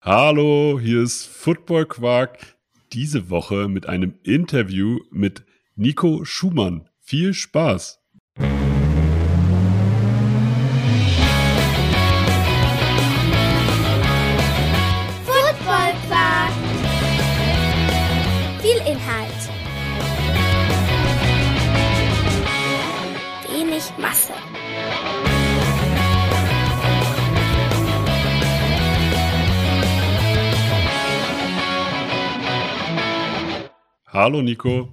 Hallo, hier ist Football Quark. Diese Woche mit einem Interview mit Nico Schumann. Viel Spaß! Hallo Nico,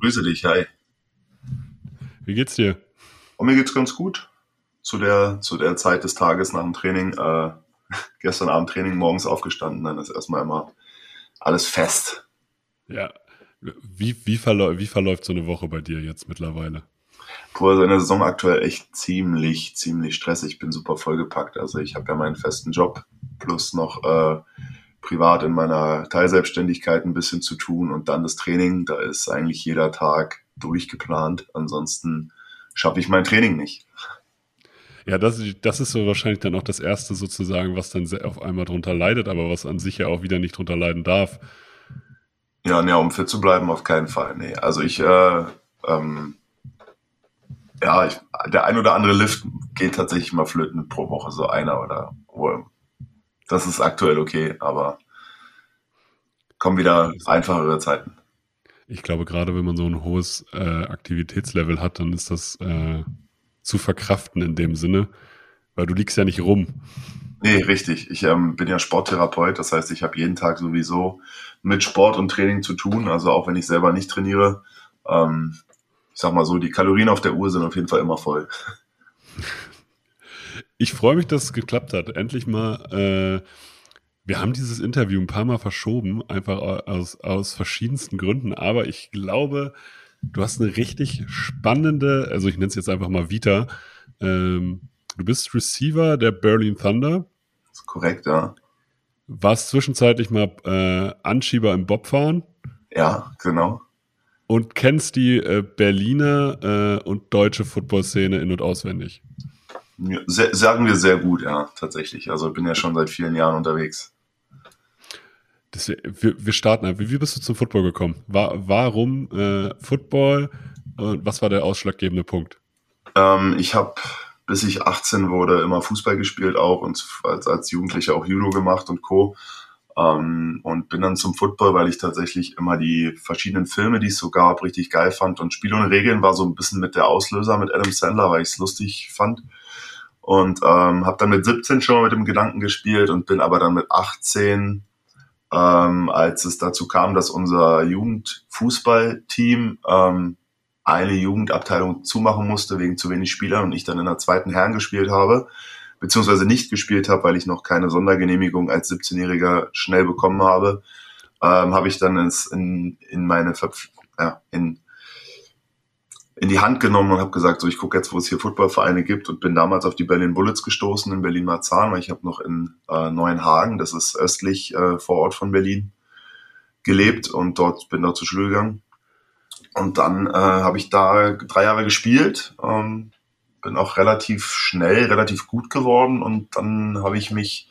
Grüße dich, hi. wie geht's dir? Und mir geht's ganz gut. Zu der, zu der Zeit des Tages nach dem Training, äh, gestern Abend Training, morgens aufgestanden, dann ist erstmal immer alles fest. Ja, wie, wie, verläu wie verläuft so eine Woche bei dir jetzt mittlerweile? Puh, also in der Saison aktuell echt ziemlich, ziemlich stressig. Ich bin super vollgepackt. Also ich habe ja meinen festen Job plus noch äh, privat in meiner Teilselbstständigkeit ein bisschen zu tun und dann das Training. Da ist eigentlich jeder Tag durchgeplant. Ansonsten schaffe ich mein Training nicht. Ja, das, das ist so wahrscheinlich dann auch das Erste sozusagen, was dann auf einmal drunter leidet, aber was an sich ja auch wieder nicht drunter leiden darf. Ja, ne, um fit zu bleiben, auf keinen Fall. Nee. Also ich, äh, ähm, ja, ich, der ein oder andere Lift geht tatsächlich mal flöten pro Woche, so einer oder wohl. Das ist aktuell okay, aber kommen wieder einfachere Zeiten. Ich glaube, gerade wenn man so ein hohes äh, Aktivitätslevel hat, dann ist das äh, zu verkraften in dem Sinne, weil du liegst ja nicht rum. Nee, richtig. Ich ähm, bin ja Sporttherapeut, das heißt, ich habe jeden Tag sowieso mit Sport und Training zu tun, also auch wenn ich selber nicht trainiere. Ähm, ich sag mal so, die Kalorien auf der Uhr sind auf jeden Fall immer voll. Ich freue mich, dass es geklappt hat. Endlich mal. Äh, wir haben dieses Interview ein paar Mal verschoben, einfach aus, aus verschiedensten Gründen. Aber ich glaube, du hast eine richtig spannende, also ich nenne es jetzt einfach mal Vita. Ähm, du bist Receiver der Berlin Thunder, Das ist korrekt, ja. warst zwischenzeitlich mal äh, Anschieber im Bobfahren Ja, genau. und kennst die äh, Berliner äh, und deutsche Football-Szene in- und auswendig. Ja, Sehr, sagen wir sehr gut, ja, tatsächlich. Also ich bin ja schon seit vielen Jahren unterwegs. Das, wir, wir starten einfach. Wie bist du zum Football gekommen? War, warum äh, Football und was war der ausschlaggebende Punkt? Ähm, ich habe, bis ich 18 wurde, immer Fußball gespielt auch und als, als Jugendlicher auch Judo gemacht und Co. Ähm, und bin dann zum Football, weil ich tatsächlich immer die verschiedenen Filme, die es so gab, richtig geil fand. Und Spiel ohne Regeln war so ein bisschen mit der Auslöser mit Adam Sandler, weil ich es lustig fand. Und ähm, habe dann mit 17 schon mal mit dem Gedanken gespielt und bin aber dann mit 18, ähm, als es dazu kam, dass unser Jugendfußballteam ähm, eine Jugendabteilung zumachen musste wegen zu wenig Spielern und ich dann in der zweiten Herren gespielt habe, beziehungsweise nicht gespielt habe, weil ich noch keine Sondergenehmigung als 17-Jähriger schnell bekommen habe, ähm, habe ich dann ins, in, in meine Verpf ja, in, in die Hand genommen und habe gesagt, so ich gucke jetzt, wo es hier Footballvereine gibt und bin damals auf die Berlin Bullets gestoßen in Berlin-Marzahn, weil ich habe noch in äh, Neuenhagen, das ist östlich äh, vor Ort von Berlin, gelebt und dort bin dort zur Schule gegangen. Und dann äh, habe ich da drei Jahre gespielt, ähm, bin auch relativ schnell, relativ gut geworden und dann habe ich mich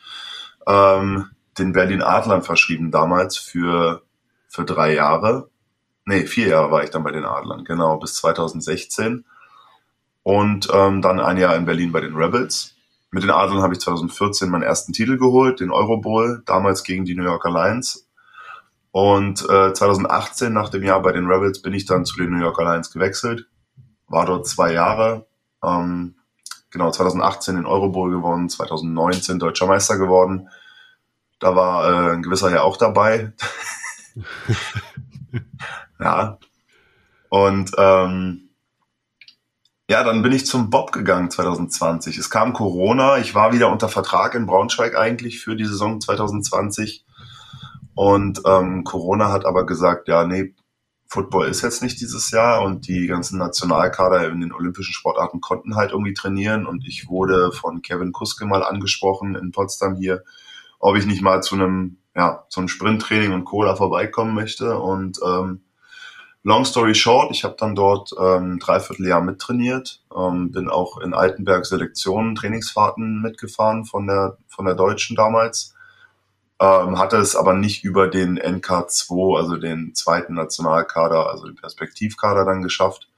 ähm, den Berlin Adlern verschrieben damals für, für drei Jahre. Nee, vier Jahre war ich dann bei den Adlern, genau, bis 2016. Und ähm, dann ein Jahr in Berlin bei den Rebels. Mit den Adlern habe ich 2014 meinen ersten Titel geholt, den Euro Bowl, damals gegen die New Yorker Lions. Und äh, 2018, nach dem Jahr bei den Rebels, bin ich dann zu den New Yorker Lions gewechselt. War dort zwei Jahre. Ähm, genau, 2018 den Euro Bowl gewonnen, 2019 Deutscher Meister geworden. Da war äh, ein gewisser Herr auch dabei. ja. Und ähm, ja, dann bin ich zum Bob gegangen 2020. Es kam Corona. Ich war wieder unter Vertrag in Braunschweig eigentlich für die Saison 2020. Und ähm, Corona hat aber gesagt, ja, nee, Football ist jetzt nicht dieses Jahr und die ganzen Nationalkader in den olympischen Sportarten konnten halt irgendwie trainieren. Und ich wurde von Kevin Kuske mal angesprochen in Potsdam hier, ob ich nicht mal zu einem, ja, zu einem Sprinttraining und Cola vorbeikommen möchte. Und ähm, long story short, ich habe dann dort ähm, dreiviertel Jahr mittrainiert, ähm, bin auch in Altenberg Selektionen, Trainingsfahrten mitgefahren von der von der Deutschen damals ähm, hatte es aber nicht über den NK2, also den zweiten Nationalkader, also den Perspektivkader dann geschafft,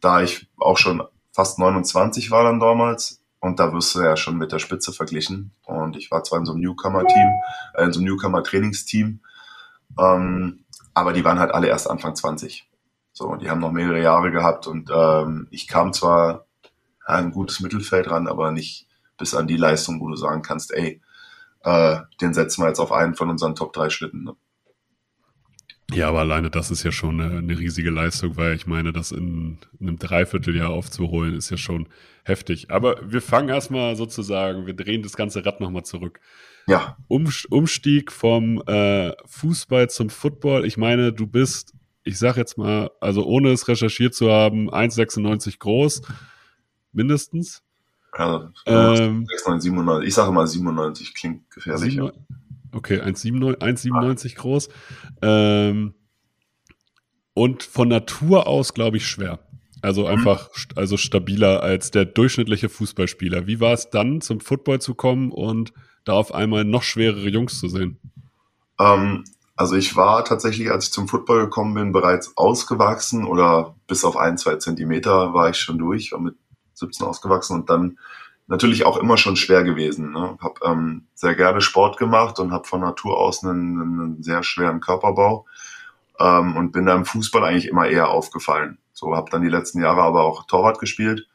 da ich auch schon fast 29 war dann damals und da wirst du ja schon mit der Spitze verglichen. Und ich war zwar in so einem Newcomer-Team, äh, in so einem Newcomer-Trainingsteam, ähm, aber die waren halt alle erst Anfang 20. So, und die haben noch mehrere Jahre gehabt und ähm, ich kam zwar ja, ein gutes Mittelfeld ran, aber nicht bis an die Leistung, wo du sagen kannst, ey, äh, den setzen wir jetzt auf einen von unseren Top 3 Schlitten. Ne? Ja, aber alleine das ist ja schon eine, eine, riesige Leistung, weil ich meine, das in, in einem Dreivierteljahr aufzuholen, ist ja schon heftig. Aber wir fangen erstmal sozusagen, wir drehen das ganze Rad nochmal zurück. Ja. Um, Umstieg vom äh, Fußball zum Football. Ich meine, du bist, ich sag jetzt mal, also ohne es recherchiert zu haben, 1,96 groß, mindestens. Ja, ähm, 97. Ich sage mal 97, klingt gefährlich. Okay, 1,97 groß. Ähm, und von Natur aus, glaube ich, schwer. Also mhm. einfach, also stabiler als der durchschnittliche Fußballspieler. Wie war es dann, zum Football zu kommen und da auf einmal noch schwerere Jungs zu sehen? Ähm, also ich war tatsächlich, als ich zum Football gekommen bin, bereits ausgewachsen oder bis auf ein, zwei Zentimeter war ich schon durch, war mit 17 ausgewachsen und dann natürlich auch immer schon schwer gewesen. Ne? Habe ähm, sehr gerne Sport gemacht und habe von Natur aus einen, einen sehr schweren Körperbau ähm, und bin da im Fußball eigentlich immer eher aufgefallen. So habe dann die letzten Jahre aber auch Torwart gespielt.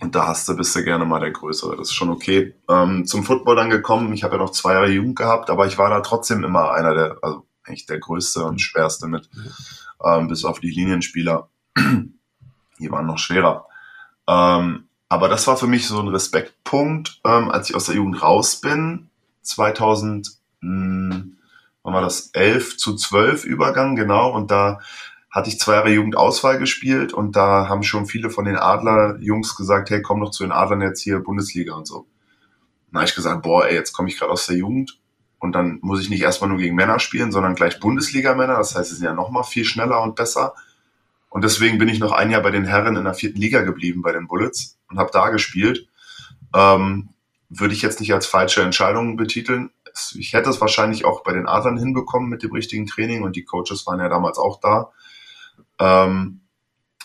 Und da hast du, bist du gerne mal der Größere. Das ist schon okay. Ähm, zum Football dann gekommen. Ich habe ja noch zwei Jahre Jugend gehabt, aber ich war da trotzdem immer einer der, also eigentlich der Größte und Schwerste mit, ähm, bis auf die Linienspieler. Die waren noch schwerer. Ähm, aber das war für mich so ein Respektpunkt, ähm, als ich aus der Jugend raus bin. 2000, mh, hm, wann war das? 11 zu 12 Übergang, genau. Und da hatte ich zwei Jahre Jugendauswahl gespielt und da haben schon viele von den Adler-Jungs gesagt, hey, komm doch zu den Adlern jetzt hier Bundesliga und so. Dann habe ich gesagt, boah, ey, jetzt komme ich gerade aus der Jugend und dann muss ich nicht erstmal nur gegen Männer spielen, sondern gleich Bundesliga-Männer. Das heißt, sie sind ja noch mal viel schneller und besser. Und deswegen bin ich noch ein Jahr bei den Herren in der vierten Liga geblieben, bei den Bullets, und habe da gespielt. Ähm, würde ich jetzt nicht als falsche Entscheidung betiteln. Ich hätte es wahrscheinlich auch bei den Adlern hinbekommen mit dem richtigen Training und die Coaches waren ja damals auch da. Ähm,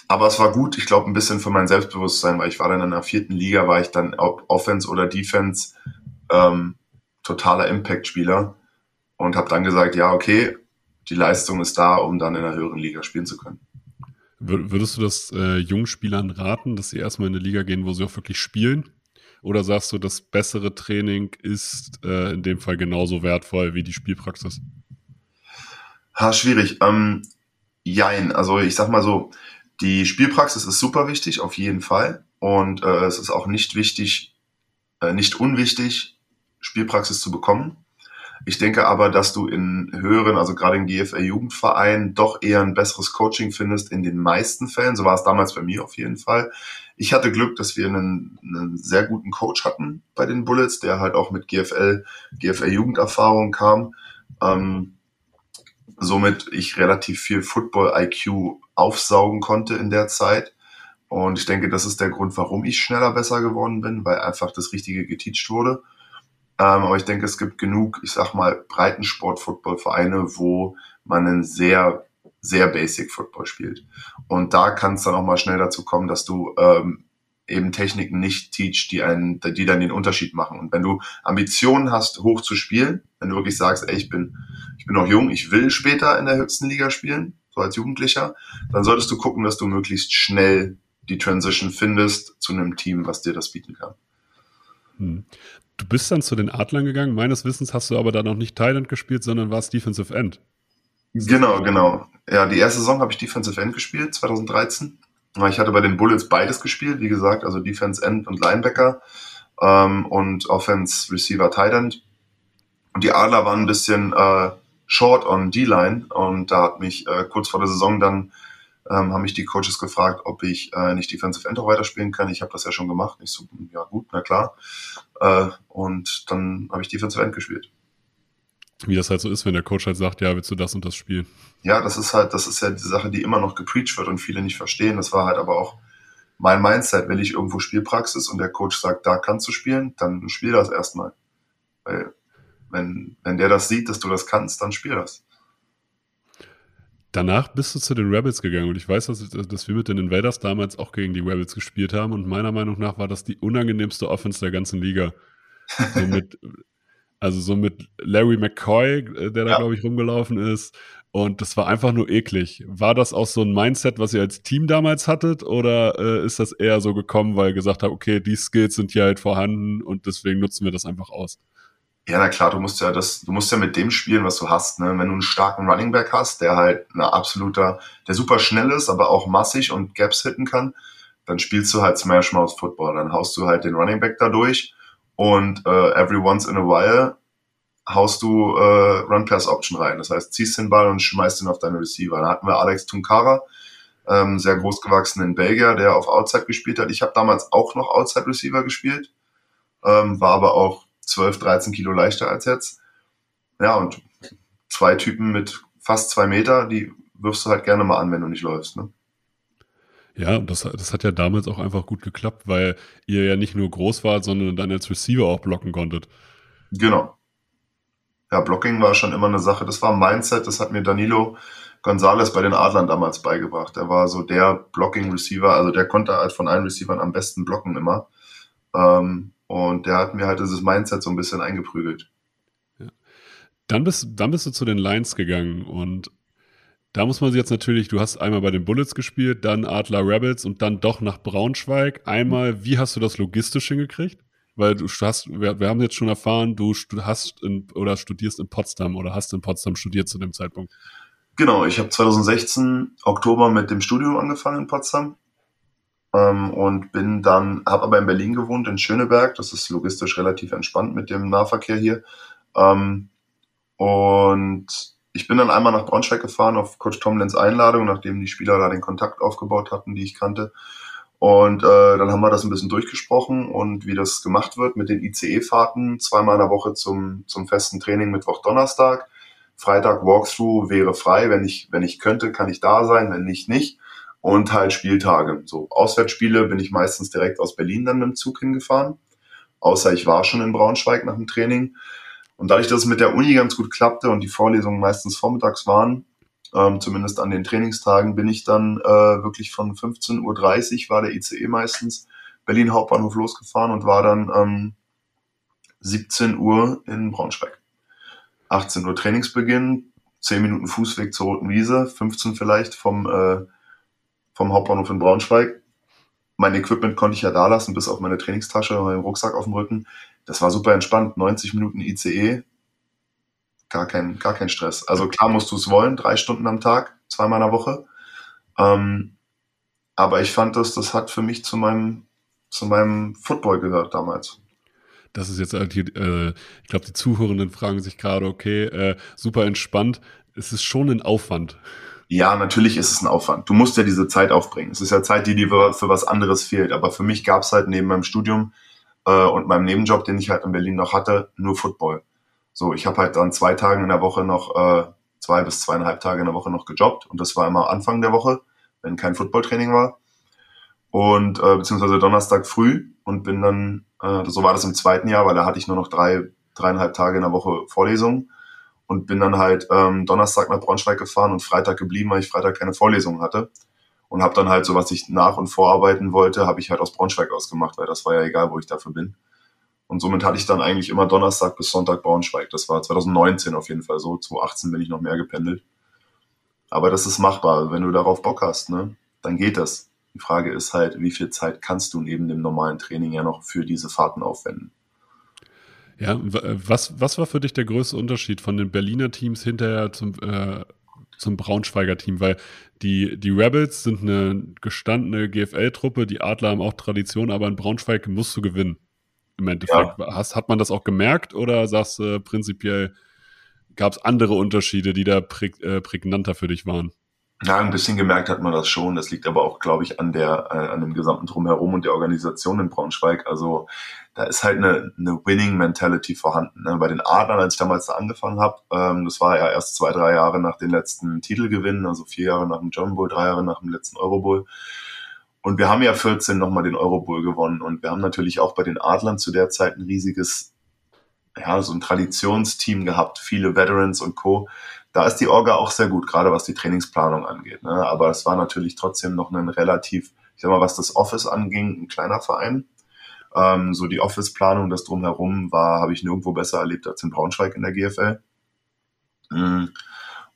aber es war gut, ich glaube, ein bisschen für mein Selbstbewusstsein, weil ich war dann in der vierten Liga, war ich dann ob Offense oder Defense ähm, totaler Impact-Spieler und habe dann gesagt, ja, okay, die Leistung ist da, um dann in der höheren Liga spielen zu können. Würdest du das äh, Jungspielern raten, dass sie erstmal in eine Liga gehen, wo sie auch wirklich spielen? Oder sagst du, das bessere Training ist äh, in dem Fall genauso wertvoll wie die Spielpraxis? Ha, schwierig. Ähm, jein. Also ich sag mal so, die Spielpraxis ist super wichtig, auf jeden Fall. Und äh, es ist auch nicht wichtig, äh, nicht unwichtig, Spielpraxis zu bekommen. Ich denke aber, dass du in höheren, also gerade in GFL-Jugendvereinen, doch eher ein besseres Coaching findest in den meisten Fällen. So war es damals bei mir auf jeden Fall. Ich hatte Glück, dass wir einen, einen sehr guten Coach hatten bei den Bullets, der halt auch mit GFL, GFL-Jugenderfahrung kam. Ähm, somit ich relativ viel Football-IQ aufsaugen konnte in der Zeit. Und ich denke, das ist der Grund, warum ich schneller besser geworden bin, weil einfach das Richtige geteacht wurde. Ähm, aber ich denke, es gibt genug, ich sag mal, Breitensport-Football-Vereine, wo man einen sehr, sehr basic Football spielt. Und da kann es dann auch mal schnell dazu kommen, dass du ähm, eben Techniken nicht teach, die einen, die dann den Unterschied machen. Und wenn du Ambitionen hast, hoch zu spielen, wenn du wirklich sagst, ey, ich bin, ich bin noch jung, ich will später in der höchsten Liga spielen, so als Jugendlicher, dann solltest du gucken, dass du möglichst schnell die Transition findest zu einem Team, was dir das bieten kann. Hm. Du bist dann zu den Adlern gegangen. Meines Wissens hast du aber da noch nicht Thailand gespielt, sondern warst Defensive End. Genau, genau. Ja, die erste Saison habe ich Defensive End gespielt, 2013. Ich hatte bei den Bullets beides gespielt, wie gesagt, also Defense End und Linebacker ähm, und Offense Receiver Tight End. Und die Adler waren ein bisschen äh, short on D-Line und da hat mich äh, kurz vor der Saison dann ähm, haben mich die Coaches gefragt, ob ich äh, nicht Defensive End auch weiterspielen kann. Ich habe das ja schon gemacht. Ich so, ja gut, na klar. Äh, und dann habe ich Defensive End gespielt. Wie das halt so ist, wenn der Coach halt sagt, ja, willst du das und das spielen? Ja, das ist halt, das ist ja die Sache, die immer noch gepreacht wird und viele nicht verstehen. Das war halt aber auch mein Mindset. Will ich irgendwo Spielpraxis und der Coach sagt, da kannst du spielen, dann spiel das erstmal. Weil wenn, wenn der das sieht, dass du das kannst, dann spiel das. Danach bist du zu den Rebels gegangen und ich weiß, dass, dass wir mit den Invaders damals auch gegen die Rebels gespielt haben und meiner Meinung nach war das die unangenehmste Offense der ganzen Liga. So mit, also so mit Larry McCoy, äh, der da, ja. glaube ich, rumgelaufen ist. Und das war einfach nur eklig. War das auch so ein Mindset, was ihr als Team damals hattet? Oder äh, ist das eher so gekommen, weil ihr gesagt habt, okay, die Skills sind hier halt vorhanden und deswegen nutzen wir das einfach aus? Ja, na klar, du musst ja das, du musst ja mit dem spielen, was du hast. Ne? Wenn du einen starken Running Back hast, der halt ein absoluter, der super schnell ist, aber auch massig und Gaps hitten kann, dann spielst du halt Smash Mouth Football. Dann haust du halt den Running Back da durch und äh, every once in a while haust du äh, Run Pass Option rein. Das heißt, ziehst den Ball und schmeißt ihn auf deine Receiver. Da hatten wir Alex Tunkara, ähm, sehr großgewachsenen Belgier, der auf Outside gespielt hat. Ich habe damals auch noch Outside Receiver gespielt, ähm, war aber auch 12, 13 Kilo leichter als jetzt. Ja, und zwei Typen mit fast zwei Meter, die wirfst du halt gerne mal an, wenn du nicht läufst. Ne? Ja, das, das hat ja damals auch einfach gut geklappt, weil ihr ja nicht nur groß wart, sondern dann als Receiver auch blocken konntet. Genau. Ja, Blocking war schon immer eine Sache. Das war ein Mindset, das hat mir Danilo Gonzalez bei den Adlern damals beigebracht. Der war so der Blocking-Receiver, also der konnte halt von allen Receivern am besten blocken immer. Ähm, und der hat mir halt dieses Mindset so ein bisschen eingeprügelt. Ja. Dann bist, dann bist du zu den Lions gegangen und da muss man sich jetzt natürlich, du hast einmal bei den Bullets gespielt, dann Adler Rebels und dann doch nach Braunschweig. Einmal, wie hast du das logistisch hingekriegt? Weil du hast, wir, wir haben jetzt schon erfahren, du hast in, oder studierst in Potsdam oder hast in Potsdam studiert zu dem Zeitpunkt. Genau, ich habe 2016 Oktober mit dem Studium angefangen in Potsdam ähm, und bin dann, habe aber in Berlin gewohnt, in Schöneberg. Das ist logistisch relativ entspannt mit dem Nahverkehr hier. Ähm, und ich bin dann einmal nach Braunschweig gefahren auf Coach Tomlins Einladung, nachdem die Spieler da den Kontakt aufgebaut hatten, die ich kannte. Und äh, dann haben wir das ein bisschen durchgesprochen und wie das gemacht wird mit den ICE-Fahrten, zweimal in der Woche zum, zum festen Training Mittwoch, Donnerstag. Freitag Walkthrough wäre frei, wenn ich, wenn ich könnte, kann ich da sein, wenn nicht, nicht und halt Spieltage. So Auswärtsspiele bin ich meistens direkt aus Berlin dann mit dem Zug hingefahren, außer ich war schon in Braunschweig nach dem Training. Und dadurch, dass es mit der Uni ganz gut klappte und die Vorlesungen meistens vormittags waren, ähm, zumindest an den Trainingstagen, bin ich dann äh, wirklich von 15.30 Uhr war der ICE meistens Berlin Hauptbahnhof losgefahren und war dann ähm, 17 Uhr in Braunschweig. 18 Uhr Trainingsbeginn, 10 Minuten Fußweg zur Roten Wiese, 15 vielleicht vom äh, vom Hauptbahnhof in Braunschweig. Mein Equipment konnte ich ja da lassen, bis auf meine Trainingstasche und meinen Rucksack auf dem Rücken. Das war super entspannt. 90 Minuten ICE, gar kein, gar kein Stress. Also klar musst du es wollen, drei Stunden am Tag, zweimal in der Woche. Ähm, aber ich fand das, das hat für mich zu meinem, zu meinem Football gehört damals. Das ist jetzt, halt äh, ich glaube, die Zuhörenden fragen sich gerade, okay, äh, super entspannt. Es ist schon ein Aufwand. Ja, natürlich ist es ein Aufwand. Du musst ja diese Zeit aufbringen. Es ist ja Zeit, die dir für was anderes fehlt. Aber für mich gab es halt neben meinem Studium äh, und meinem Nebenjob, den ich halt in Berlin noch hatte, nur Football. So, ich habe halt dann zwei Tage in der Woche noch, äh, zwei bis zweieinhalb Tage in der Woche noch gejobbt. Und das war immer Anfang der Woche, wenn kein Footballtraining war. Und äh, beziehungsweise Donnerstag früh und bin dann, äh, so war das im zweiten Jahr, weil da hatte ich nur noch drei, dreieinhalb Tage in der Woche Vorlesungen und bin dann halt ähm, Donnerstag nach Braunschweig gefahren und Freitag geblieben, weil ich Freitag keine Vorlesungen hatte. Und habe dann halt so, was ich nach- und vorarbeiten wollte, habe ich halt aus Braunschweig ausgemacht, weil das war ja egal, wo ich dafür bin. Und somit hatte ich dann eigentlich immer Donnerstag bis Sonntag Braunschweig. Das war 2019 auf jeden Fall so. 2018 bin ich noch mehr gependelt. Aber das ist machbar. Wenn du darauf Bock hast, ne, dann geht das. Die Frage ist halt, wie viel Zeit kannst du neben dem normalen Training ja noch für diese Fahrten aufwenden? Ja, was, was war für dich der größte Unterschied von den Berliner Teams hinterher zum, äh, zum Braunschweiger Team? Weil die, die Rebels sind eine gestandene GFL-Truppe, die Adler haben auch Tradition, aber in Braunschweig musst du gewinnen. Im Endeffekt. Ja. Hast, hat man das auch gemerkt oder sagst du äh, prinzipiell, gab es andere Unterschiede, die da präg, äh, prägnanter für dich waren? Ja, ein bisschen gemerkt hat man das schon. Das liegt aber auch, glaube ich, an der, äh, an dem gesamten Drumherum und der Organisation in Braunschweig. Also da ist halt eine, eine Winning-Mentality vorhanden. Ne? Bei den Adlern, als ich damals da angefangen habe, ähm, das war ja erst zwei, drei Jahre nach den letzten Titelgewinnen, also vier Jahre nach dem John Bowl, drei Jahre nach dem letzten Euro Bowl. Und wir haben ja 14 nochmal den Euro Bowl gewonnen. Und wir haben natürlich auch bei den Adlern zu der Zeit ein riesiges ja, so ein Traditionsteam gehabt, viele Veterans und Co. Da ist die Orga auch sehr gut, gerade was die Trainingsplanung angeht. Ne? Aber es war natürlich trotzdem noch ein relativ, ich sag mal, was das Office anging, ein kleiner Verein. Ähm, so die Office-Planung, das drumherum war, habe ich nirgendwo besser erlebt als in Braunschweig in der GFL. Mhm.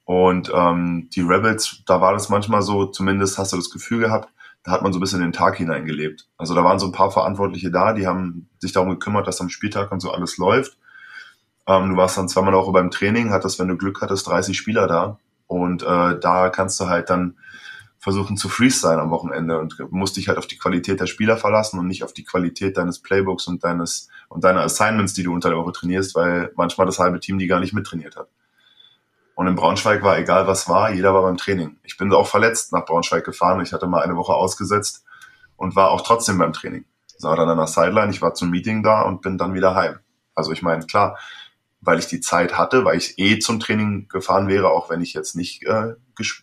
Und ähm, die Rebels, da war das manchmal so, zumindest hast du das Gefühl gehabt, da hat man so ein bisschen in den Tag hineingelebt. Also da waren so ein paar Verantwortliche da, die haben sich darum gekümmert, dass am Spieltag und so alles läuft. Ähm, du warst dann zweimal auch beim Training, hattest, wenn du Glück hattest, 30 Spieler da. Und äh, da kannst du halt dann versuchen zu freeze am Wochenende und musst dich halt auf die Qualität der Spieler verlassen und nicht auf die Qualität deines Playbooks und deines und deiner Assignments, die du unter der Woche trainierst, weil manchmal das halbe Team die gar nicht mittrainiert hat. Und in Braunschweig war egal was war, jeder war beim Training. Ich bin auch verletzt nach Braunschweig gefahren. Ich hatte mal eine Woche ausgesetzt und war auch trotzdem beim Training. Sah dann an der Sideline, ich war zum Meeting da und bin dann wieder heim. Also ich meine, klar, weil ich die Zeit hatte, weil ich eh zum Training gefahren wäre, auch wenn ich jetzt nicht, äh,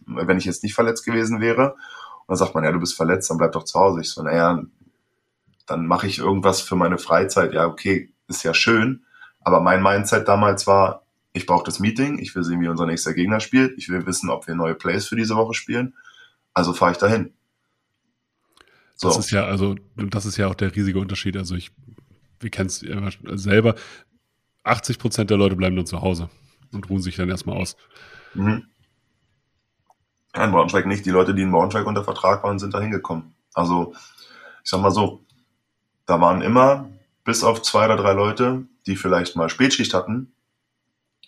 wenn ich jetzt nicht verletzt gewesen wäre. Und dann sagt man, ja, du bist verletzt, dann bleib doch zu Hause. Ich so, naja, dann mache ich irgendwas für meine Freizeit. Ja, okay, ist ja schön. Aber mein Mindset damals war, ich brauche das Meeting, ich will sehen, wie unser nächster Gegner spielt, ich will wissen, ob wir neue Plays für diese Woche spielen. Also fahre ich dahin. So. Das ist ja, also, das ist ja auch der riesige Unterschied. Also ich, wir kennen es selber, 80 Prozent der Leute bleiben dann zu Hause und ruhen sich dann erstmal aus. Mhm. In Braunschweig nicht. Die Leute, die in Braunschweig unter Vertrag waren, sind da hingekommen. Also, ich sag mal so, da waren immer bis auf zwei oder drei Leute, die vielleicht mal Spätschicht hatten,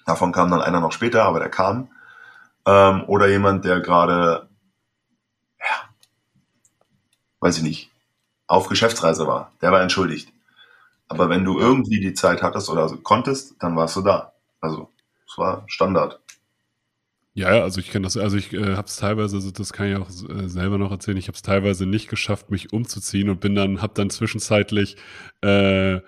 Davon kam dann einer noch später, aber der kam. Ähm, oder jemand, der gerade, ja, weiß ich nicht, auf Geschäftsreise war. Der war entschuldigt. Aber wenn du irgendwie die Zeit hattest oder konntest, dann warst du da. Also, es war Standard. Ja, also ich kenne das, also ich äh, habe es teilweise, also das kann ich auch äh, selber noch erzählen, ich habe es teilweise nicht geschafft, mich umzuziehen und bin dann, habe dann zwischenzeitlich äh,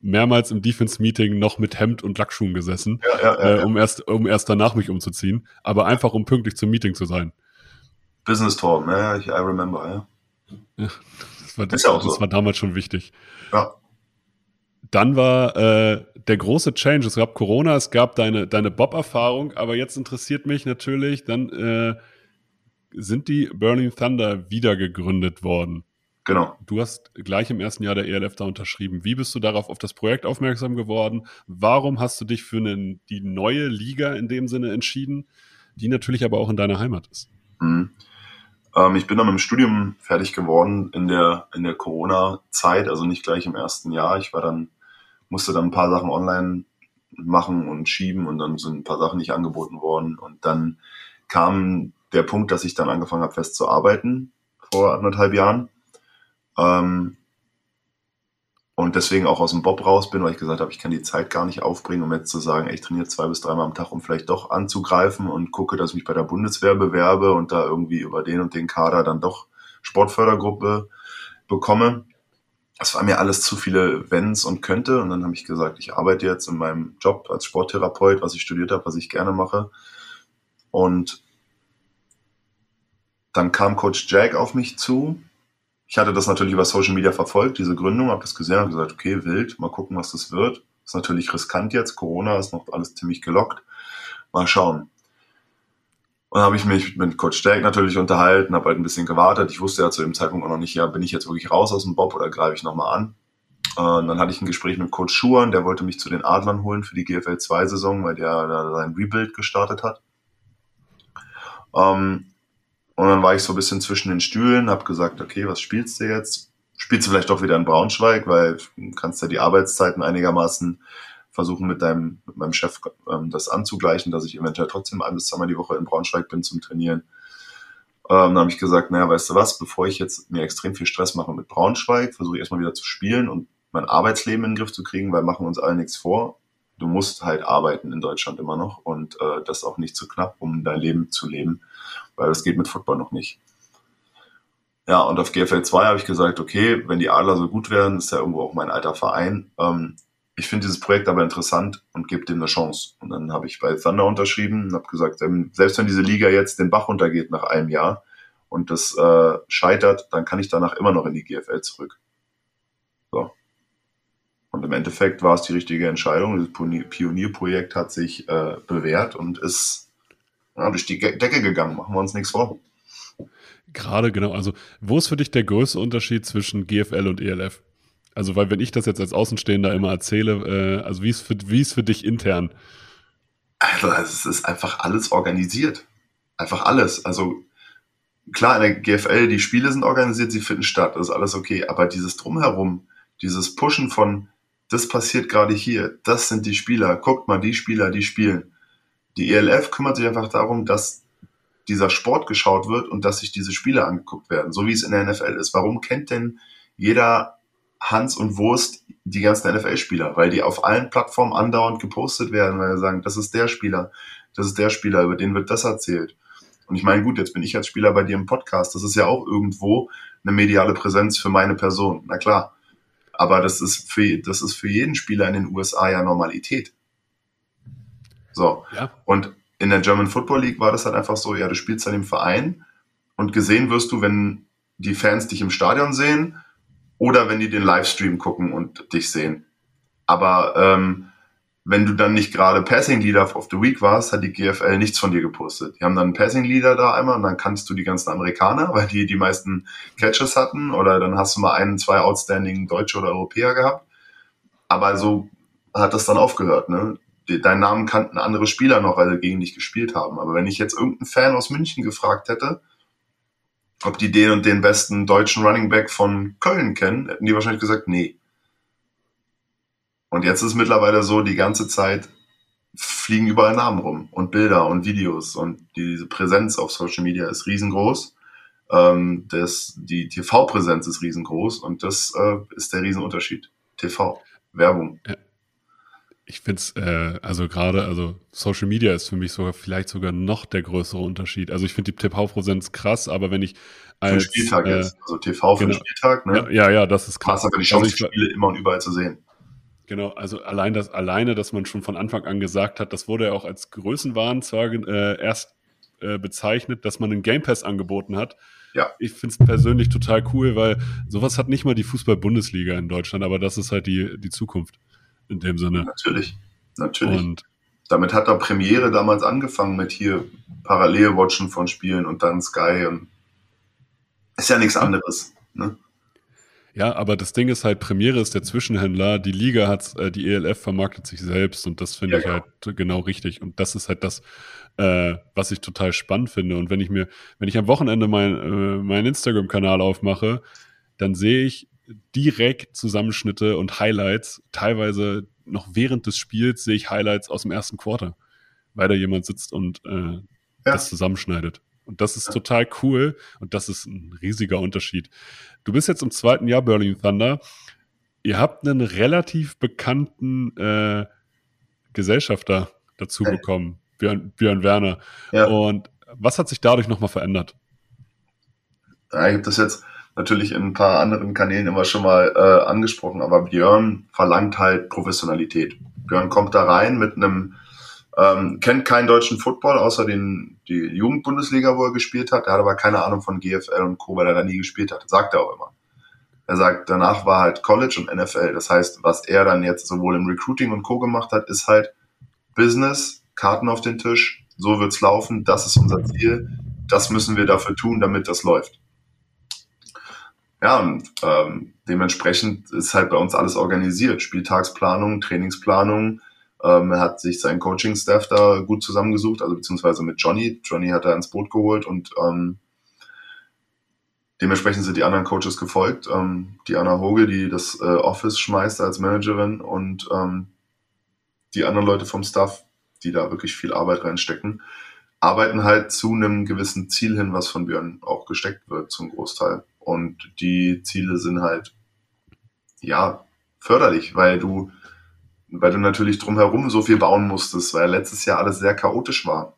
mehrmals im Defense-Meeting noch mit Hemd und Lackschuhen gesessen, ja, ja, ja, äh, um, erst, um erst danach mich umzuziehen, aber einfach um pünktlich zum Meeting zu sein. Business Talk, ne? Ich, I remember, ja. ja das war, das, das so. war damals schon wichtig. Ja. Dann war äh, der große Change. Es gab Corona, es gab deine, deine Bob-Erfahrung, aber jetzt interessiert mich natürlich, dann äh, sind die Burning Thunder wieder gegründet worden. Genau. Du hast gleich im ersten Jahr der ELF da unterschrieben. Wie bist du darauf auf das Projekt aufmerksam geworden? Warum hast du dich für einen, die neue Liga in dem Sinne entschieden, die natürlich aber auch in deiner Heimat ist? Mhm. Ähm, ich bin dann mit dem Studium fertig geworden in der, in der Corona-Zeit, also nicht gleich im ersten Jahr. Ich war dann, musste dann ein paar Sachen online machen und schieben und dann sind ein paar Sachen nicht angeboten worden. Und dann kam der Punkt, dass ich dann angefangen habe, fest zu arbeiten vor anderthalb Jahren ähm, und deswegen auch aus dem Bob raus bin, weil ich gesagt habe, ich kann die Zeit gar nicht aufbringen, um jetzt zu sagen, ich trainiere zwei bis dreimal am Tag, um vielleicht doch anzugreifen und gucke, dass ich mich bei der Bundeswehr bewerbe und da irgendwie über den und den Kader dann doch Sportfördergruppe bekomme. Das war mir alles zu viele Wenns und könnte. Und dann habe ich gesagt, ich arbeite jetzt in meinem Job als Sporttherapeut, was ich studiert habe, was ich gerne mache. Und dann kam Coach Jack auf mich zu ich hatte das natürlich über Social Media verfolgt, diese Gründung, habe das gesehen und gesagt, okay, wild, mal gucken, was das wird. Ist natürlich riskant jetzt, Corona ist noch alles ziemlich gelockt. Mal schauen. Und habe ich mich mit Coach Stärk natürlich unterhalten, habe halt ein bisschen gewartet. Ich wusste ja zu dem Zeitpunkt auch noch nicht, ja, bin ich jetzt wirklich raus aus dem Bob oder greife ich nochmal an? Und dann hatte ich ein Gespräch mit Coach Schuhan, der wollte mich zu den Adlern holen für die GFL 2-Saison, weil der da sein Rebuild gestartet hat. Ähm, und dann war ich so ein bisschen zwischen den Stühlen, habe gesagt, okay, was spielst du jetzt? Spielst du vielleicht doch wieder in Braunschweig, weil du kannst ja die Arbeitszeiten einigermaßen versuchen mit deinem mit meinem Chef ähm, das anzugleichen, dass ich eventuell trotzdem ein bis zweimal die Woche in Braunschweig bin zum Trainieren. Ähm, dann habe ich gesagt, naja, weißt du was, bevor ich jetzt mir extrem viel Stress mache mit Braunschweig, versuche ich erstmal wieder zu spielen und mein Arbeitsleben in den Griff zu kriegen, weil machen uns allen nichts vor. Du musst halt arbeiten in Deutschland immer noch und äh, das auch nicht zu knapp, um dein Leben zu leben weil das geht mit Football noch nicht. Ja, und auf GFL 2 habe ich gesagt, okay, wenn die Adler so gut werden, ist ja irgendwo auch mein alter Verein. Ähm, ich finde dieses Projekt aber interessant und gebe dem eine Chance. Und dann habe ich bei Thunder unterschrieben und habe gesagt, selbst wenn diese Liga jetzt den Bach runtergeht nach einem Jahr und das äh, scheitert, dann kann ich danach immer noch in die GFL zurück. So. Und im Endeffekt war es die richtige Entscheidung. Das Pionierprojekt hat sich äh, bewährt und ist ja, durch die Decke gegangen. Machen wir uns nichts vor. Gerade genau. Also, wo ist für dich der größte Unterschied zwischen GFL und ELF? Also, weil wenn ich das jetzt als Außenstehender immer erzähle, äh, also wie ist, für, wie ist für dich intern? Also, es ist einfach alles organisiert. Einfach alles. Also, klar, in der GFL, die Spiele sind organisiert, sie finden statt, das ist alles okay. Aber dieses Drumherum, dieses Pushen von, das passiert gerade hier, das sind die Spieler, guckt mal, die Spieler, die spielen. Die ELF kümmert sich einfach darum, dass dieser Sport geschaut wird und dass sich diese Spiele angeguckt werden, so wie es in der NFL ist. Warum kennt denn jeder Hans und Wurst die ganzen NFL-Spieler? Weil die auf allen Plattformen andauernd gepostet werden, weil sie sagen, das ist der Spieler, das ist der Spieler, über den wird das erzählt. Und ich meine, gut, jetzt bin ich als Spieler bei dir im Podcast. Das ist ja auch irgendwo eine mediale Präsenz für meine Person. Na klar. Aber das ist für, das ist für jeden Spieler in den USA ja Normalität. So. Ja. Und in der German Football League war das halt einfach so, ja, du spielst dann im Verein und gesehen wirst du, wenn die Fans dich im Stadion sehen oder wenn die den Livestream gucken und dich sehen. Aber ähm, wenn du dann nicht gerade Passing Leader of the Week warst, hat die GFL nichts von dir gepostet. Die haben dann einen Passing Leader da einmal und dann kannst du die ganzen Amerikaner, weil die die meisten Catches hatten oder dann hast du mal einen, zwei outstanding Deutsche oder Europäer gehabt. Aber so hat das dann aufgehört, ne? Deinen Namen kannten andere Spieler noch, weil sie gegen dich gespielt haben. Aber wenn ich jetzt irgendeinen Fan aus München gefragt hätte, ob die den und den besten deutschen Running Back von Köln kennen, hätten die wahrscheinlich gesagt, nee. Und jetzt ist mittlerweile so, die ganze Zeit fliegen überall Namen rum und Bilder und Videos und diese Präsenz auf Social Media ist riesengroß. Ähm, das, die TV-Präsenz ist riesengroß und das äh, ist der Riesenunterschied. TV, Werbung. Ja. Ich finde es, äh, also gerade, also Social Media ist für mich sogar vielleicht sogar noch der größere Unterschied. Also ich finde die TV-Präsenz krass, aber wenn ich als, für den Spieltag äh, jetzt, also TV für genau, den Spieltag, ne? Ja, ja, ja das ist krass. aber die Chance, also ich, Spiele immer und überall zu sehen. Genau, also allein das, alleine, dass man schon von Anfang an gesagt hat, das wurde ja auch als Größenwahn zwar äh, erst äh, bezeichnet, dass man einen Game Pass angeboten hat. Ja. Ich finde es persönlich total cool, weil sowas hat nicht mal die Fußball-Bundesliga in Deutschland, aber das ist halt die, die Zukunft in dem Sinne. Natürlich, natürlich. Und damit hat der Premiere damals angefangen mit hier Parallelwatchen von Spielen und dann Sky und ist ja nichts anderes. Ne? Ja, aber das Ding ist halt, Premiere ist der Zwischenhändler, die Liga hat, äh, die ELF vermarktet sich selbst und das finde ja, ich ja. halt genau richtig. Und das ist halt das, äh, was ich total spannend finde. Und wenn ich mir, wenn ich am Wochenende mein, äh, meinen Instagram-Kanal aufmache, dann sehe ich direkt Zusammenschnitte und Highlights. Teilweise noch während des Spiels sehe ich Highlights aus dem ersten Quarter, weil da jemand sitzt und äh, ja. das zusammenschneidet. Und das ist total cool und das ist ein riesiger Unterschied. Du bist jetzt im zweiten Jahr Berlin Thunder. Ihr habt einen relativ bekannten äh, Gesellschafter dazu hey. bekommen, Björn, Björn Werner. Ja. Und was hat sich dadurch nochmal verändert? Ja, ich habe das jetzt natürlich in ein paar anderen Kanälen immer schon mal äh, angesprochen, aber Björn verlangt halt Professionalität. Björn kommt da rein mit einem ähm, kennt keinen deutschen Football, außer den, die Jugendbundesliga, wo er gespielt hat. Er hat aber keine Ahnung von GFL und Co., weil er da nie gespielt hat. sagt er auch immer. Er sagt, danach war halt College und NFL. Das heißt, was er dann jetzt sowohl im Recruiting und Co. gemacht hat, ist halt Business, Karten auf den Tisch, so wird's laufen, das ist unser Ziel, das müssen wir dafür tun, damit das läuft. Ja, und ähm, dementsprechend ist halt bei uns alles organisiert. Spieltagsplanung, Trainingsplanung, ähm, er hat sich seinen Coaching-Staff da gut zusammengesucht, also beziehungsweise mit Johnny. Johnny hat er ins Boot geholt und ähm, dementsprechend sind die anderen Coaches gefolgt. Ähm, die Anna Hoge, die das äh, Office schmeißt als Managerin und ähm, die anderen Leute vom Staff, die da wirklich viel Arbeit reinstecken, arbeiten halt zu einem gewissen Ziel hin, was von Björn auch gesteckt wird zum Großteil. Und die Ziele sind halt, ja, förderlich, weil du weil du natürlich drumherum so viel bauen musstest, weil letztes Jahr alles sehr chaotisch war.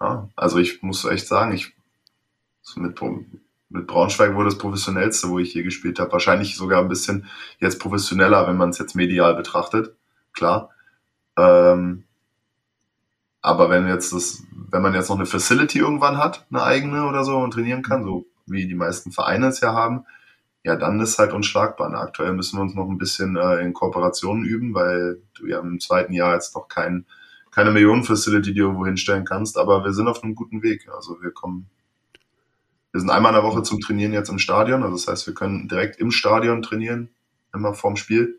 Ja, also ich muss echt sagen, ich mit, mit Braunschweig wurde das professionellste, wo ich hier gespielt habe. Wahrscheinlich sogar ein bisschen jetzt professioneller, wenn man es jetzt medial betrachtet. Klar. Ähm, aber wenn jetzt das, wenn man jetzt noch eine Facility irgendwann hat, eine eigene oder so und trainieren kann, so wie die meisten Vereine es ja haben, ja, dann ist halt unschlagbar. Aktuell müssen wir uns noch ein bisschen äh, in Kooperationen üben, weil du ja im zweiten Jahr jetzt noch kein, keine Millionen-Facility, die irgendwo hinstellen kannst, aber wir sind auf einem guten Weg. Also wir kommen, wir sind einmal in der Woche zum Trainieren jetzt im Stadion, also das heißt, wir können direkt im Stadion trainieren, immer vorm Spiel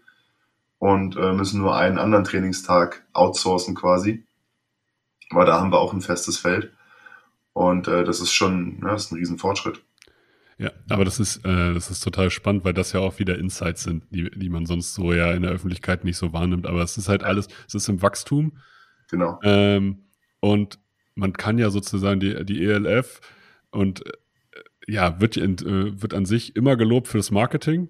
und äh, müssen nur einen anderen Trainingstag outsourcen quasi. Aber da haben wir auch ein festes Feld und äh, das ist schon, ja, das ist ein Riesenfortschritt. Ja, aber das ist, äh, das ist total spannend, weil das ja auch wieder Insights sind, die, die man sonst so ja in der Öffentlichkeit nicht so wahrnimmt. Aber es ist halt alles, es ist im Wachstum. Genau. Ähm, und man kann ja sozusagen die, die ELF und äh, ja, wird, äh, wird an sich immer gelobt für das Marketing,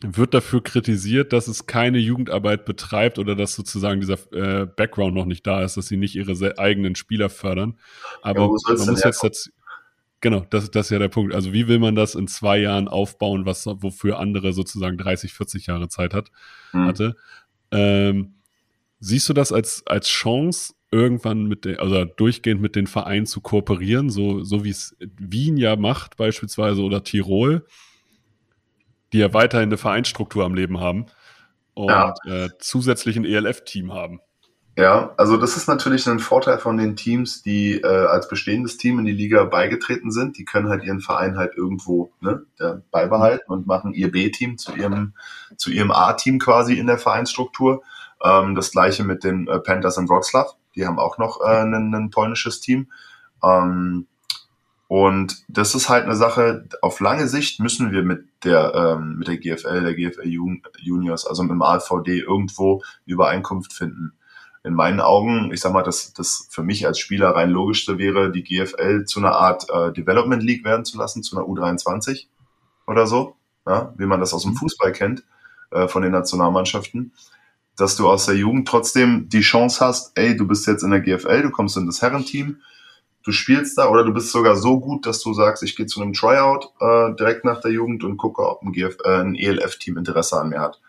wird dafür kritisiert, dass es keine Jugendarbeit betreibt oder dass sozusagen dieser äh, Background noch nicht da ist, dass sie nicht ihre eigenen Spieler fördern. Aber ja, man muss jetzt dazu, Genau, das, das ist ja der Punkt. Also wie will man das in zwei Jahren aufbauen, was wofür andere sozusagen 30, 40 Jahre Zeit hat, mhm. hatte? Ähm, siehst du das als, als Chance, irgendwann mit den, also durchgehend mit den Vereinen zu kooperieren, so, so wie es Wien ja macht, beispielsweise, oder Tirol, die ja weiterhin eine Vereinsstruktur am Leben haben und ja. äh, zusätzlich ein ELF-Team haben? Ja, also das ist natürlich ein Vorteil von den Teams, die äh, als bestehendes Team in die Liga beigetreten sind. Die können halt ihren Verein halt irgendwo ne, beibehalten und machen ihr B-Team zu ihrem, zu ihrem A-Team quasi in der Vereinsstruktur. Ähm, das gleiche mit den äh, Panthers in Wroclaw. Die haben auch noch äh, ein, ein polnisches Team. Ähm, und das ist halt eine Sache, auf lange Sicht müssen wir mit der, ähm, mit der GFL, der GFL Juniors, also mit dem AVD irgendwo Übereinkunft finden in meinen Augen, ich sag mal, dass das für mich als Spieler rein logischste wäre, die GFL zu einer Art äh, Development League werden zu lassen, zu einer U23 oder so, ja, wie man das aus dem mhm. Fußball kennt, äh, von den Nationalmannschaften, dass du aus der Jugend trotzdem die Chance hast, ey, du bist jetzt in der GFL, du kommst in das Herrenteam, du spielst da oder du bist sogar so gut, dass du sagst, ich gehe zu einem Tryout äh, direkt nach der Jugend und gucke, ob ein, GF, äh, ein ELF-Team Interesse an mir hat.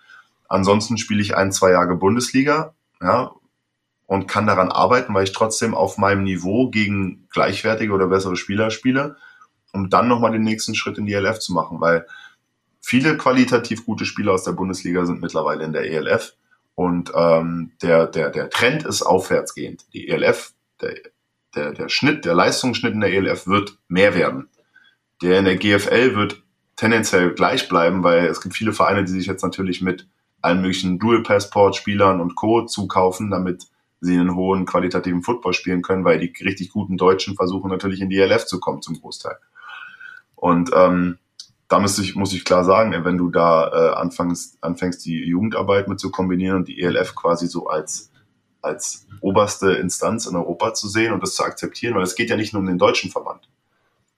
Ansonsten spiele ich ein, zwei Jahre Bundesliga, ja, und kann daran arbeiten, weil ich trotzdem auf meinem Niveau gegen gleichwertige oder bessere Spieler spiele, um dann nochmal den nächsten Schritt in die ELF zu machen, weil viele qualitativ gute Spieler aus der Bundesliga sind mittlerweile in der ELF und ähm, der, der, der Trend ist aufwärtsgehend. Die ELF, der, der, der Schnitt, der Leistungsschnitt in der ELF wird mehr werden. Der in der GFL wird tendenziell gleich bleiben, weil es gibt viele Vereine, die sich jetzt natürlich mit allen möglichen Dual-Passport-Spielern und Co. zukaufen, damit sie einen hohen qualitativen Football spielen können, weil die richtig guten Deutschen versuchen natürlich in die ELF zu kommen zum Großteil. Und ähm, da muss ich, muss ich klar sagen, wenn du da äh, anfängst, anfängst, die Jugendarbeit mit zu kombinieren und die ELF quasi so als, als oberste Instanz in Europa zu sehen und das zu akzeptieren, weil es geht ja nicht nur um den deutschen Verband.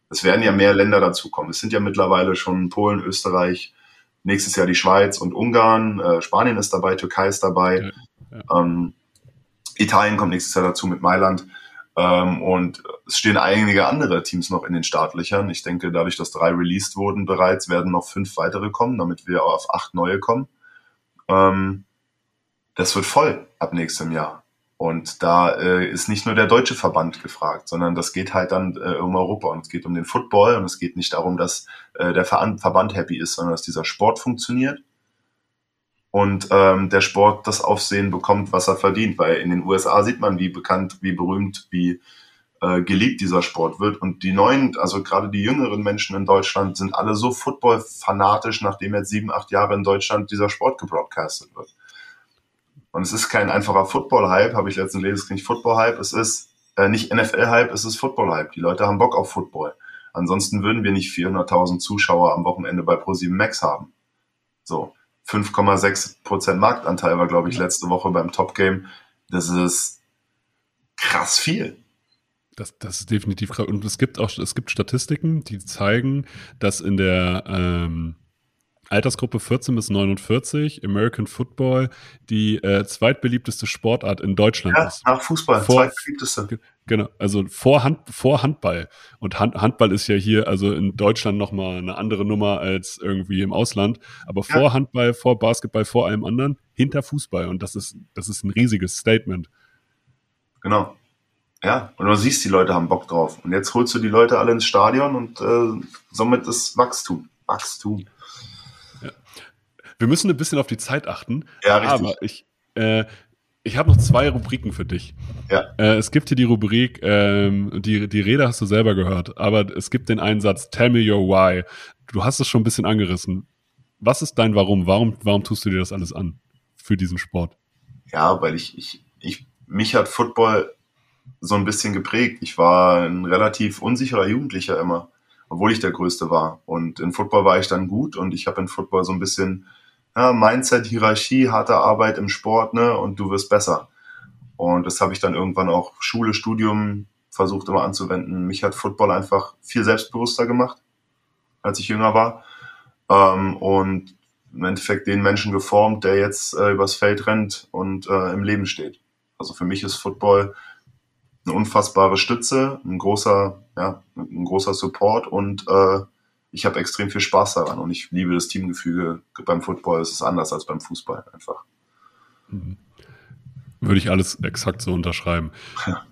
Es werden ja mehr Länder dazukommen. Es sind ja mittlerweile schon Polen, Österreich, nächstes Jahr die Schweiz und Ungarn, äh, Spanien ist dabei, Türkei ist dabei. Ja, ja. Ähm, Italien kommt nächstes Jahr dazu mit Mailand. Ähm, und es stehen einige andere Teams noch in den Startlöchern. Ich denke, dadurch, dass drei released wurden bereits, werden noch fünf weitere kommen, damit wir auf acht neue kommen. Ähm, das wird voll ab nächstem Jahr. Und da äh, ist nicht nur der deutsche Verband gefragt, sondern das geht halt dann äh, um Europa und es geht um den Football und es geht nicht darum, dass äh, der Verband happy ist, sondern dass dieser Sport funktioniert und ähm, der Sport das Aufsehen bekommt, was er verdient. Weil in den USA sieht man, wie bekannt, wie berühmt, wie äh, geliebt dieser Sport wird. Und die neuen, also gerade die jüngeren Menschen in Deutschland sind alle so Football-fanatisch, nachdem jetzt sieben, acht Jahre in Deutschland dieser Sport gebroadcastet wird. Und es ist kein einfacher Football-Hype, habe ich letztens gelesen, es ist nicht Football-Hype, es ist äh, nicht NFL-Hype, es ist Football-Hype. Die Leute haben Bock auf Football. Ansonsten würden wir nicht 400.000 Zuschauer am Wochenende bei Pro7 Max haben. So. 5,6 Prozent Marktanteil war, glaube ich, letzte Woche beim Top Game. Das ist krass viel. Das, das ist definitiv krass. Und es gibt auch es gibt Statistiken, die zeigen, dass in der ähm, Altersgruppe 14 bis 49 American Football die äh, zweitbeliebteste Sportart in Deutschland ja, ist. Nach Fußball, vor, zweitbeliebteste. Genau, also vor, Hand, vor Handball. Und Hand, Handball ist ja hier also in Deutschland nochmal eine andere Nummer als irgendwie im Ausland. Aber ja. vor Handball, vor Basketball, vor allem anderen, hinter Fußball. Und das ist, das ist ein riesiges Statement. Genau. Ja, und du siehst, die Leute haben Bock drauf. Und jetzt holst du die Leute alle ins Stadion und äh, somit ist Wachstum. Wachstum. Wir müssen ein bisschen auf die Zeit achten. Ja, richtig. Aber ich, äh, ich habe noch zwei Rubriken für dich. Ja. Äh, es gibt hier die Rubrik, ähm, die, die Rede hast du selber gehört, aber es gibt den Einsatz, Tell me your why. Du hast es schon ein bisschen angerissen. Was ist dein Warum? Warum, warum tust du dir das alles an für diesen Sport? Ja, weil ich, ich, ich, mich hat Football so ein bisschen geprägt. Ich war ein relativ unsicherer Jugendlicher immer, obwohl ich der Größte war. Und in Football war ich dann gut und ich habe in Football so ein bisschen ja, Mindset, Hierarchie, harte Arbeit im Sport, ne, und du wirst besser. Und das habe ich dann irgendwann auch Schule, Studium versucht immer anzuwenden. Mich hat Football einfach viel selbstbewusster gemacht, als ich jünger war. Ähm, und im Endeffekt den Menschen geformt, der jetzt äh, übers Feld rennt und äh, im Leben steht. Also für mich ist Football eine unfassbare Stütze, ein großer, ja, ein großer Support und äh, ich habe extrem viel Spaß daran und ich liebe das Teamgefüge beim Football. Es ist anders als beim Fußball einfach. Mhm. Würde ich alles exakt so unterschreiben. Ja.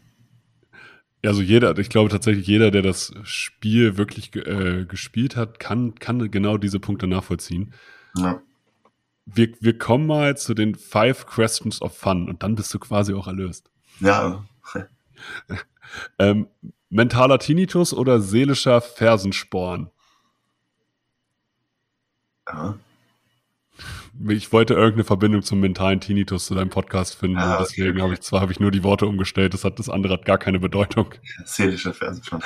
Also jeder, ich glaube tatsächlich jeder, der das Spiel wirklich äh, gespielt hat, kann, kann genau diese Punkte nachvollziehen. Ja. Wir, wir kommen mal zu den Five Questions of Fun und dann bist du quasi auch erlöst. Ja. ähm, mentaler Tinnitus oder seelischer Fersensporn? Ja. Ich wollte irgendeine Verbindung zum mentalen Tinnitus zu deinem Podcast finden. Deswegen okay. habe ich zwar habe ich nur die Worte umgestellt, das hat das andere hat gar keine Bedeutung. Seelischer Fersensporn.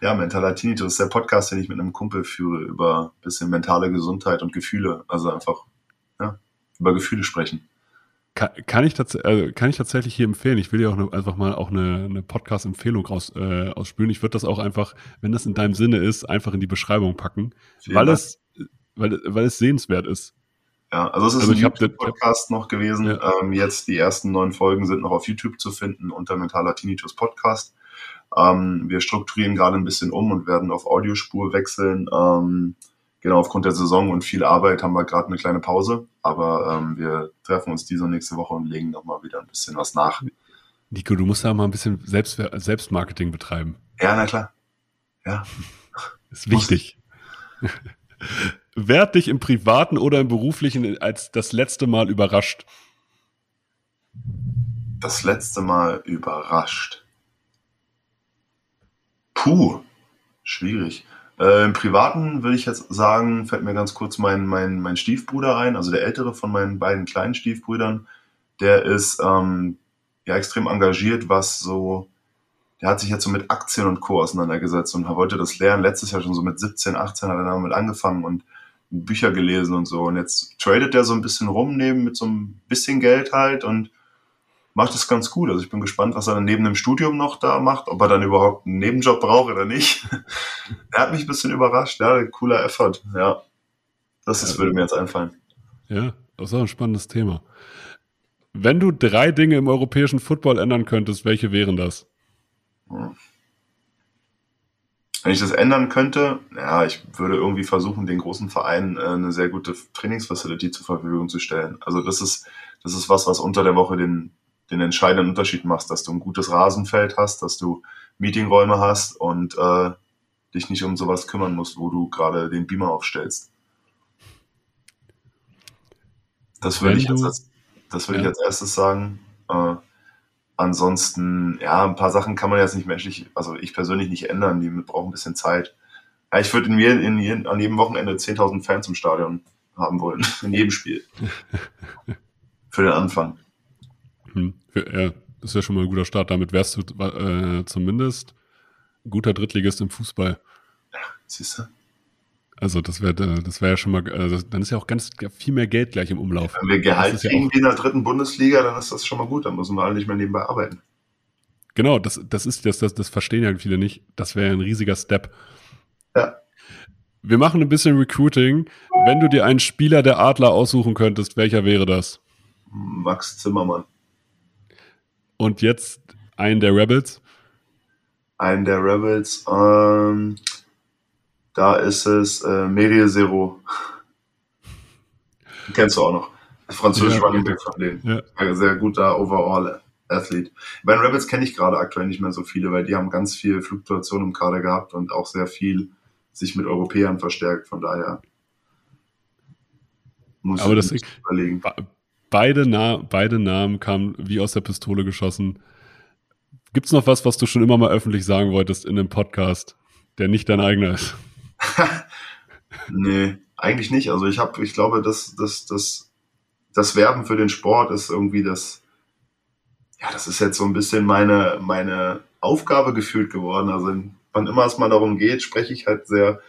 Ja, mentaler Tinnitus ist der Podcast, den ich mit einem Kumpel führe über ein bisschen mentale Gesundheit und Gefühle. Also einfach ja, über Gefühle sprechen. Kann, kann, ich also kann ich tatsächlich hier empfehlen. Ich will ja auch ne, einfach mal auch eine, eine Podcast-Empfehlung raus, äh, ausspülen. Ich würde das auch einfach, wenn das in deinem Sinne ist, einfach in die Beschreibung packen, Vielen weil Dank. es, weil, weil es sehenswert ist. Ja, also es ist also ein YouTube-Podcast noch gewesen. Ja. Ähm, jetzt die ersten neun Folgen sind noch auf YouTube zu finden unter Mentaler Tinnitus Podcast. Ähm, wir strukturieren gerade ein bisschen um und werden auf Audiospur wechseln. Ähm, genau, aufgrund der Saison und viel Arbeit haben wir gerade eine kleine Pause. Aber ähm, wir treffen uns diese und nächste Woche und legen nochmal wieder ein bisschen was nach. Nico, du musst da mal ein bisschen Selbst Selbstmarketing betreiben. Ja, na klar. Ja. ist wichtig. Wer dich im privaten oder im beruflichen als das letzte Mal überrascht? Das letzte Mal überrascht. Puh, schwierig. Äh, Im Privaten würde ich jetzt sagen, fällt mir ganz kurz mein, mein, mein Stiefbruder ein, also der ältere von meinen beiden kleinen Stiefbrüdern. Der ist ähm, ja extrem engagiert, was so, der hat sich jetzt so mit Aktien und Co. auseinandergesetzt und wollte das lernen. Letztes Jahr schon so mit 17, 18 hat er damit angefangen und Bücher gelesen und so. Und jetzt tradet er so ein bisschen rum neben mit so ein bisschen Geld halt und macht es ganz gut. Also ich bin gespannt, was er dann neben dem Studium noch da macht, ob er dann überhaupt einen Nebenjob braucht oder nicht. er hat mich ein bisschen überrascht, ja, cooler Effort, ja. Das ist, würde mir jetzt einfallen. Ja, das ist auch ein spannendes Thema. Wenn du drei Dinge im europäischen Football ändern könntest, welche wären das? Hm. Wenn ich das ändern könnte, ja, ich würde irgendwie versuchen, den großen Vereinen äh, eine sehr gute Trainingsfacility zur Verfügung zu stellen. Also das ist, das ist was, was unter der Woche den, den entscheidenden Unterschied macht, dass du ein gutes Rasenfeld hast, dass du Meetingräume hast und äh, dich nicht um sowas kümmern musst, wo du gerade den Beamer aufstellst. Das würde ich, als, das würde ja. ich als erstes sagen. Äh, ansonsten, ja, ein paar Sachen kann man jetzt nicht menschlich, also ich persönlich nicht ändern, die brauchen ein bisschen Zeit. Ja, ich würde in, in, in, an jedem Wochenende 10.000 Fans im Stadion haben wollen, in jedem Spiel. Für den Anfang. Hm, ja, das ist ja schon mal ein guter Start. Damit wärst du äh, zumindest guter Drittligist im Fußball. Ja, siehst du? Also das wäre das wäre ja schon mal, also dann ist ja auch ganz viel mehr Geld gleich im Umlauf. Wenn wir Gehalt kriegen wie in der dritten Bundesliga, dann ist das schon mal gut, dann müssen wir alle nicht mehr nebenbei arbeiten. Genau, das, das ist das, das, das verstehen ja viele nicht. Das wäre ein riesiger Step. Ja. Wir machen ein bisschen Recruiting. Wenn du dir einen Spieler der Adler aussuchen könntest, welcher wäre das? Max Zimmermann. Und jetzt einen der Rebels? Einen der Rebels. Ähm, da ist es äh, Medie Zero. Kennst du auch noch. Französisch ja, Running Back von denen. Ja. Sehr guter Overall Athlet. Bei den Rebels kenne ich gerade aktuell nicht mehr so viele, weil die haben ganz viel Fluktuation im Kader gehabt und auch sehr viel sich mit Europäern verstärkt. Von daher. Muss Aber das ich überlegen. Beide, Na beide Namen kamen wie aus der Pistole geschossen. Gibt es noch was, was du schon immer mal öffentlich sagen wolltest in einem Podcast, der nicht dein eigener ist? nee, eigentlich nicht. Also ich habe, ich glaube, dass das, das, das Werben für den Sport ist irgendwie das, ja, das ist jetzt so ein bisschen meine, meine Aufgabe gefühlt geworden. Also wann immer es mal darum geht, spreche ich halt sehr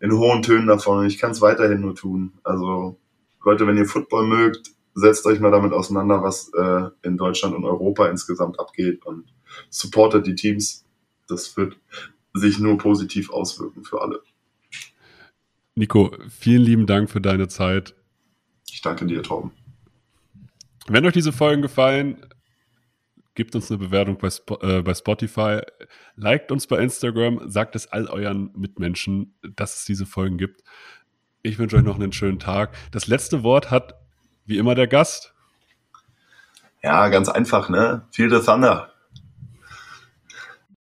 in hohen Tönen davon und ich kann es weiterhin nur tun. Also Leute, wenn ihr Football mögt, setzt euch mal damit auseinander, was äh, in Deutschland und Europa insgesamt abgeht und supportet die Teams. Das wird sich nur positiv auswirken für alle. Nico, vielen lieben Dank für deine Zeit. Ich danke dir, Torben. Wenn euch diese Folgen gefallen, gebt uns eine Bewertung bei, äh, bei Spotify, liked uns bei Instagram, sagt es all euren Mitmenschen, dass es diese Folgen gibt. Ich wünsche euch noch einen schönen Tag. Das letzte Wort hat wie immer der Gast. Ja, ganz einfach, ne? Feel the Thunder.